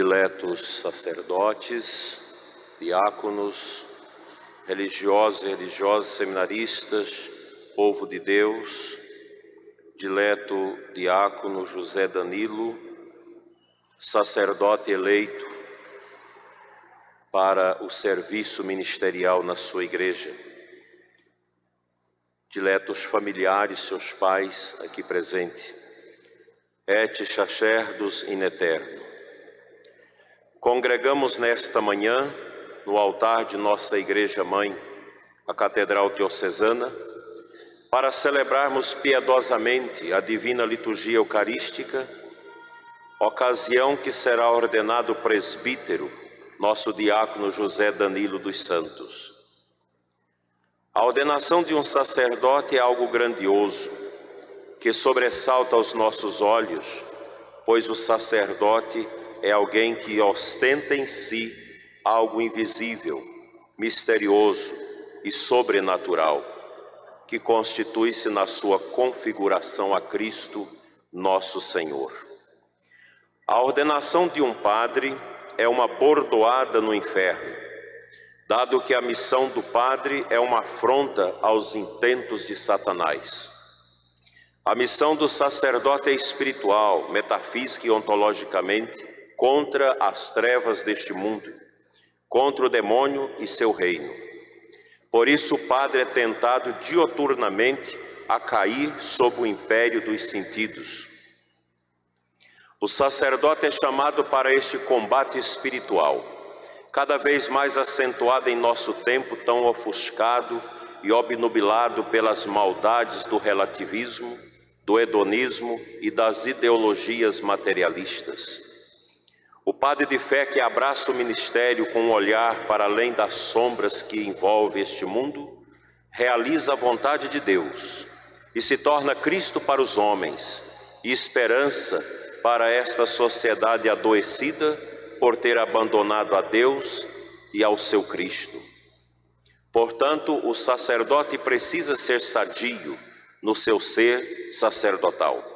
diletos sacerdotes, diáconos, religiosos e religiosas, seminaristas, povo de Deus, dileto diácono José Danilo, sacerdote eleito para o serviço ministerial na sua igreja. Diletos familiares, seus pais aqui presentes, et chacherdos in eterno. Congregamos nesta manhã, no altar de nossa Igreja Mãe, a Catedral Diocesana, para celebrarmos piedosamente a divina liturgia eucarística, ocasião que será ordenado presbítero, nosso diácono José Danilo dos Santos. A ordenação de um sacerdote é algo grandioso, que sobressalta aos nossos olhos, pois o sacerdote é alguém que ostenta em si algo invisível, misterioso e sobrenatural, que constitui-se na sua configuração a Cristo, nosso Senhor. A ordenação de um padre é uma bordoada no inferno, dado que a missão do padre é uma afronta aos intentos de Satanás. A missão do sacerdote é espiritual, metafísica e ontologicamente, contra as trevas deste mundo, contra o demônio e seu reino. Por isso, o padre é tentado dioturnamente a cair sob o império dos sentidos. O sacerdote é chamado para este combate espiritual, cada vez mais acentuado em nosso tempo tão ofuscado e obnubilado pelas maldades do relativismo, do hedonismo e das ideologias materialistas. O padre de fé que abraça o ministério com um olhar para além das sombras que envolve este mundo, realiza a vontade de Deus e se torna Cristo para os homens e esperança para esta sociedade adoecida por ter abandonado a Deus e ao seu Cristo. Portanto, o sacerdote precisa ser sadio no seu ser sacerdotal.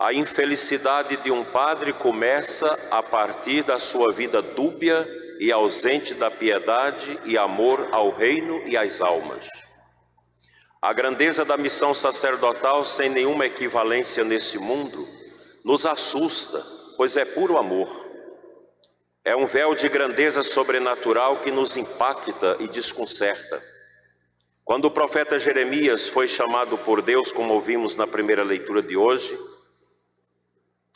A infelicidade de um padre começa a partir da sua vida dúbia e ausente da piedade e amor ao reino e às almas. A grandeza da missão sacerdotal, sem nenhuma equivalência nesse mundo, nos assusta, pois é puro amor. É um véu de grandeza sobrenatural que nos impacta e desconcerta. Quando o profeta Jeremias foi chamado por Deus, como ouvimos na primeira leitura de hoje,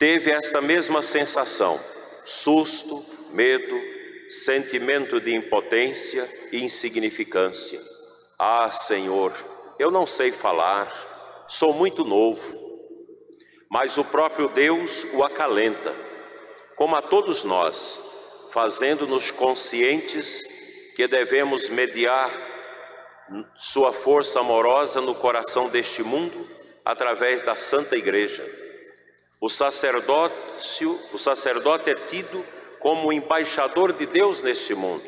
teve esta mesma sensação: susto, medo, sentimento de impotência e insignificância. Ah, Senhor, eu não sei falar, sou muito novo. Mas o próprio Deus o acalenta, como a todos nós, fazendo-nos conscientes que devemos mediar sua força amorosa no coração deste mundo através da Santa Igreja o sacerdócio, o sacerdote é tido como embaixador de Deus neste mundo,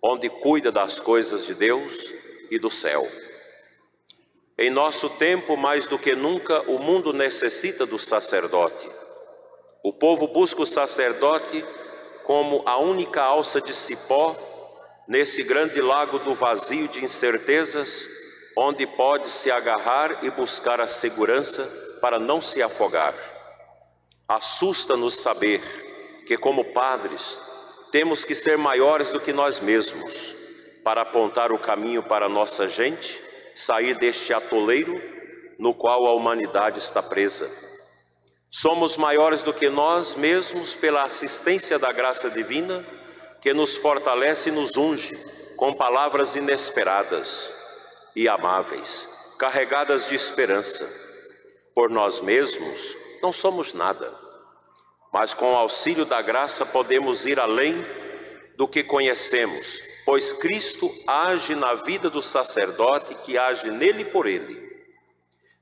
onde cuida das coisas de Deus e do céu. Em nosso tempo, mais do que nunca, o mundo necessita do sacerdote. O povo busca o sacerdote como a única alça de cipó nesse grande lago do vazio de incertezas, onde pode se agarrar e buscar a segurança para não se afogar. Assusta-nos saber que, como padres, temos que ser maiores do que nós mesmos para apontar o caminho para nossa gente, sair deste atoleiro no qual a humanidade está presa. Somos maiores do que nós mesmos pela assistência da graça divina que nos fortalece e nos unge com palavras inesperadas e amáveis, carregadas de esperança. Por nós mesmos não somos nada mas com o auxílio da graça podemos ir além do que conhecemos, pois Cristo age na vida do sacerdote que age nele por ele.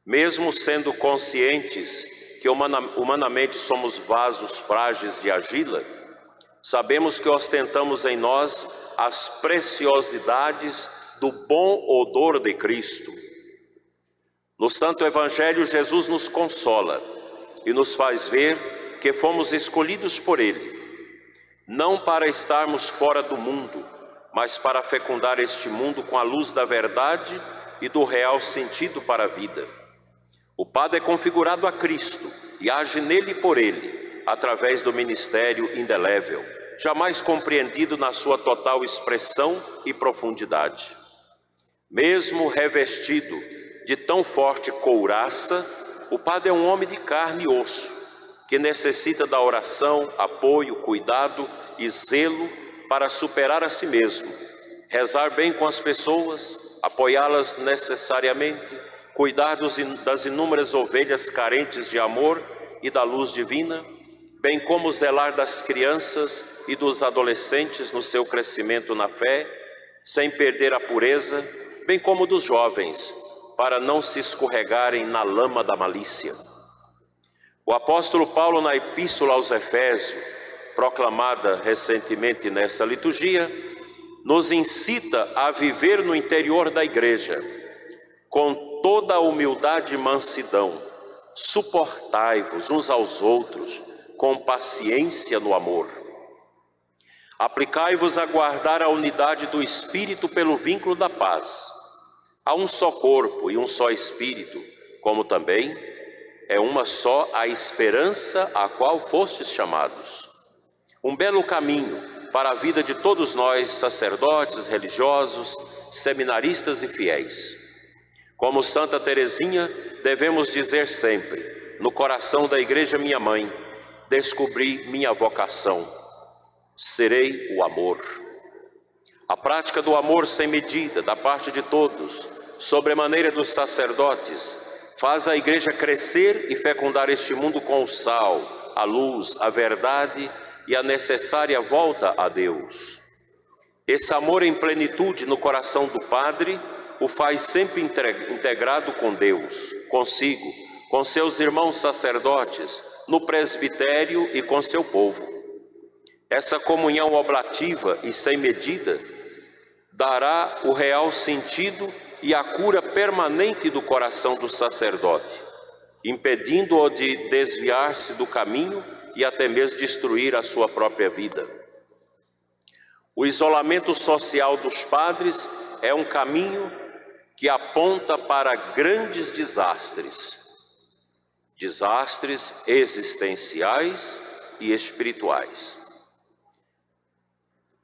Mesmo sendo conscientes que humanamente somos vasos frágeis de argila, sabemos que ostentamos em nós as preciosidades do bom odor de Cristo. No Santo Evangelho, Jesus nos consola e nos faz ver que fomos escolhidos por Ele, não para estarmos fora do mundo, mas para fecundar este mundo com a luz da verdade e do real sentido para a vida. O Padre é configurado a Cristo e age nele por ele, através do ministério indelével, jamais compreendido na sua total expressão e profundidade. Mesmo revestido de tão forte couraça, o Padre é um homem de carne e osso, que necessita da oração, apoio, cuidado e zelo para superar a si mesmo, rezar bem com as pessoas, apoiá-las necessariamente, cuidar das inúmeras ovelhas carentes de amor e da luz divina, bem como zelar das crianças e dos adolescentes no seu crescimento na fé, sem perder a pureza, bem como dos jovens, para não se escorregarem na lama da malícia. O apóstolo Paulo, na Epístola aos Efésios, proclamada recentemente nesta liturgia, nos incita a viver no interior da igreja, com toda a humildade e mansidão, suportai-vos uns aos outros, com paciência no amor. Aplicai-vos a guardar a unidade do Espírito pelo vínculo da paz. Há um só corpo e um só Espírito, como também é uma só a esperança a qual fostes chamados um belo caminho para a vida de todos nós, sacerdotes, religiosos, seminaristas e fiéis. Como Santa Teresinha, devemos dizer sempre: no coração da igreja, minha mãe, descobri minha vocação, serei o amor. A prática do amor sem medida, da parte de todos, sobre a maneira dos sacerdotes, faz a igreja crescer e fecundar este mundo com o sal, a luz, a verdade e a necessária volta a Deus. Esse amor em plenitude no coração do Padre o faz sempre integrado com Deus, consigo, com seus irmãos sacerdotes, no presbitério e com seu povo. Essa comunhão oblativa e sem medida dará o real sentido e a cura permanente do coração do sacerdote, impedindo-o de desviar-se do caminho e até mesmo destruir a sua própria vida. O isolamento social dos padres é um caminho que aponta para grandes desastres, desastres existenciais e espirituais.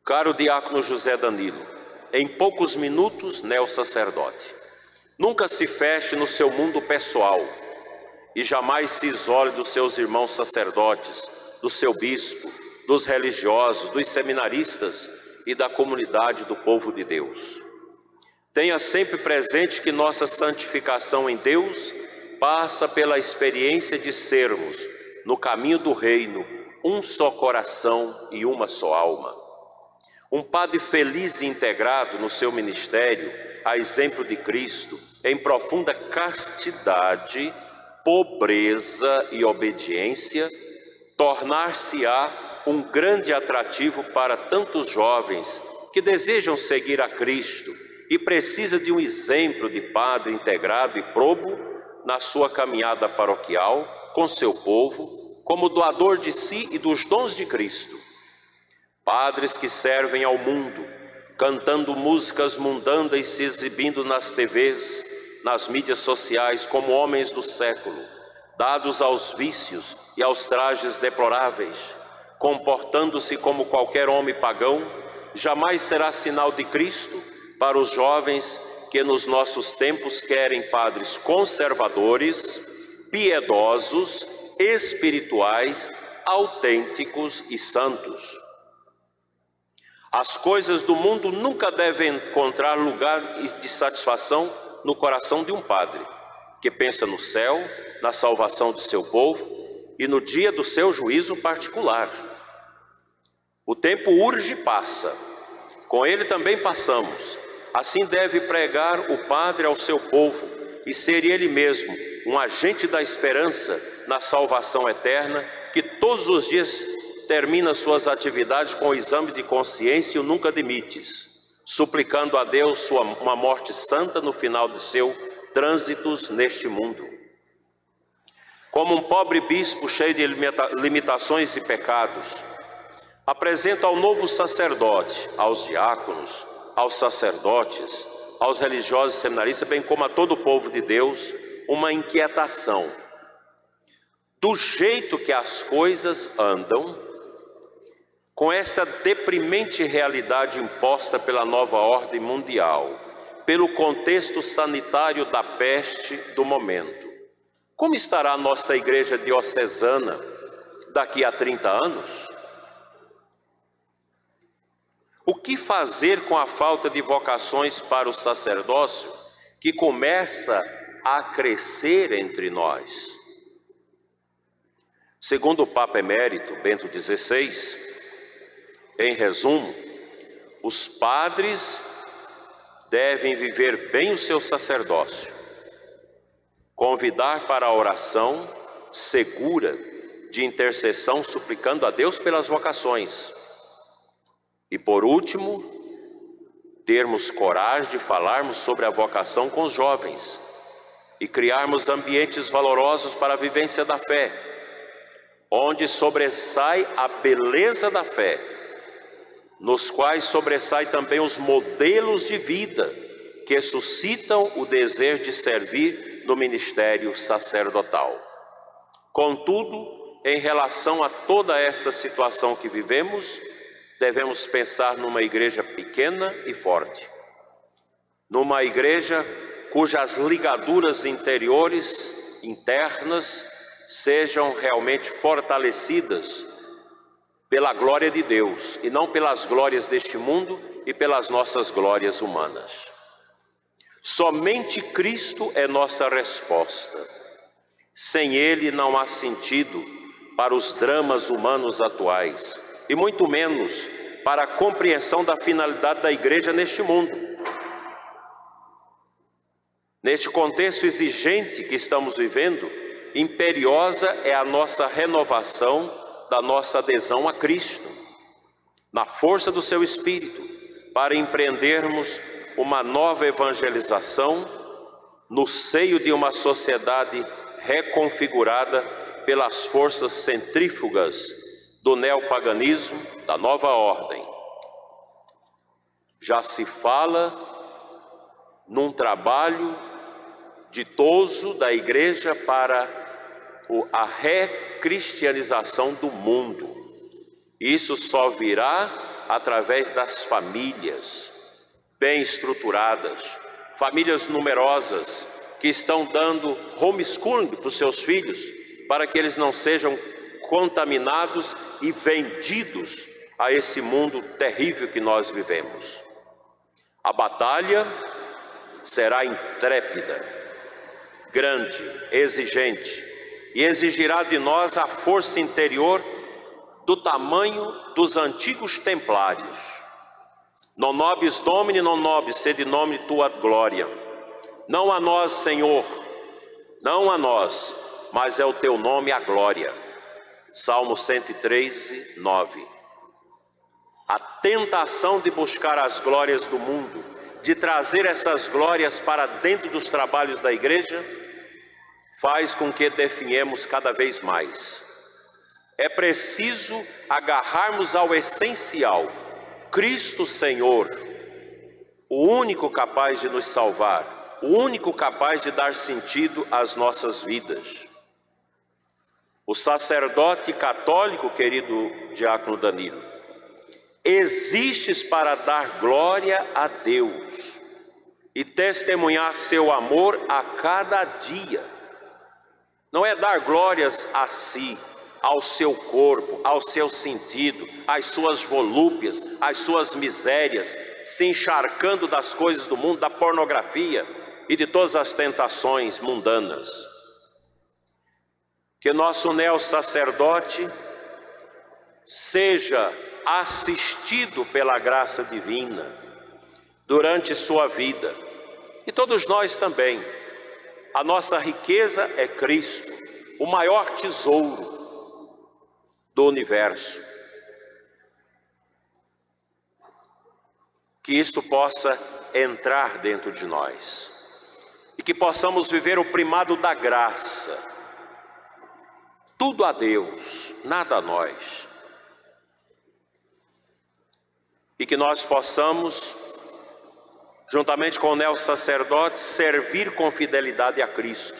Caro diácono José Danilo, em poucos minutos, neo-sacerdote, nunca se feche no seu mundo pessoal e jamais se isole dos seus irmãos sacerdotes, do seu bispo, dos religiosos, dos seminaristas e da comunidade do povo de Deus. Tenha sempre presente que nossa santificação em Deus passa pela experiência de sermos, no caminho do reino, um só coração e uma só alma. Um padre feliz e integrado no seu ministério, a exemplo de Cristo, em profunda castidade, pobreza e obediência, tornar-se-á um grande atrativo para tantos jovens que desejam seguir a Cristo e precisa de um exemplo de padre integrado e probo na sua caminhada paroquial com seu povo, como doador de si e dos dons de Cristo. Padres que servem ao mundo, cantando músicas mundanas e se exibindo nas TVs, nas mídias sociais como homens do século, dados aos vícios e aos trajes deploráveis, comportando-se como qualquer homem pagão, jamais será sinal de Cristo para os jovens que nos nossos tempos querem padres conservadores, piedosos, espirituais, autênticos e santos. As coisas do mundo nunca devem encontrar lugar de satisfação no coração de um padre que pensa no céu, na salvação do seu povo e no dia do seu juízo particular. O tempo urge e passa, com ele também passamos. Assim deve pregar o Padre ao seu povo e ser ele mesmo um agente da esperança na salvação eterna, que todos os dias termina suas atividades com o exame de consciência e o nunca demites suplicando a Deus sua, uma morte santa no final de seu trânsitos neste mundo. como um pobre bispo cheio de limitações e pecados, apresento ao novo sacerdote, aos diáconos, aos sacerdotes, aos religiosos seminaristas, bem como a todo o povo de Deus, uma inquietação. Do jeito que as coisas andam, com essa deprimente realidade imposta pela nova ordem mundial, pelo contexto sanitário da peste do momento. Como estará a nossa igreja diocesana daqui a 30 anos? O que fazer com a falta de vocações para o sacerdócio que começa a crescer entre nós? Segundo o Papa Emérito Bento XVI, em resumo, os padres devem viver bem o seu sacerdócio, convidar para a oração segura de intercessão, suplicando a Deus pelas vocações. E por último, termos coragem de falarmos sobre a vocação com os jovens e criarmos ambientes valorosos para a vivência da fé, onde sobressai a beleza da fé, nos quais sobressai também os modelos de vida que suscitam o desejo de servir no ministério sacerdotal. Contudo, em relação a toda esta situação que vivemos, devemos pensar numa igreja pequena e forte, numa igreja cujas ligaduras interiores, internas, sejam realmente fortalecidas pela glória de Deus e não pelas glórias deste mundo e pelas nossas glórias humanas. Somente Cristo é nossa resposta. Sem Ele não há sentido para os dramas humanos atuais e muito menos para a compreensão da finalidade da igreja neste mundo. Neste contexto exigente que estamos vivendo, imperiosa é a nossa renovação da nossa adesão a Cristo, na força do seu Espírito, para empreendermos uma nova evangelização no seio de uma sociedade reconfigurada pelas forças centrífugas do neopaganismo, da nova ordem. Já se fala num trabalho ditoso da igreja para a recristianização do mundo. Isso só virá através das famílias bem estruturadas, famílias numerosas que estão dando homeschooling para os seus filhos, para que eles não sejam contaminados e vendidos a esse mundo terrível que nós vivemos. A batalha será intrépida, grande, exigente e exigirá de nós a força interior do tamanho dos antigos templários. Non nobis domini, non nobis, sede nome tua glória. Não a nós, Senhor, não a nós, mas é o teu nome a glória. Salmo 113, 9. A tentação de buscar as glórias do mundo, de trazer essas glórias para dentro dos trabalhos da igreja, faz com que definhemos cada vez mais. É preciso agarrarmos ao essencial, Cristo Senhor, o único capaz de nos salvar, o único capaz de dar sentido às nossas vidas. O sacerdote católico, querido diácono Danilo, existes para dar glória a Deus e testemunhar seu amor a cada dia. Não é dar glórias a si, ao seu corpo, ao seu sentido, às suas volúpias, às suas misérias, se encharcando das coisas do mundo, da pornografia e de todas as tentações mundanas que nosso neo sacerdote seja assistido pela graça divina durante sua vida. E todos nós também. A nossa riqueza é Cristo, o maior tesouro do universo. Que isto possa entrar dentro de nós e que possamos viver o primado da graça Tudo a Deus, nada a nós. E que nós possamos, juntamente com o neo sacerdote, servir com fidelidade a Cristo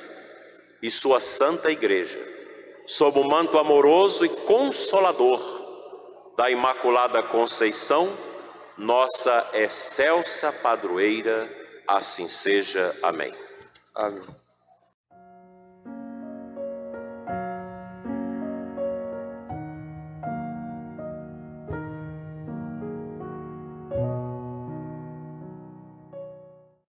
e sua santa igreja, sob o manto amoroso e consolador da Imaculada Conceição, nossa excelsa padroeira, assim seja. Amém. Amém.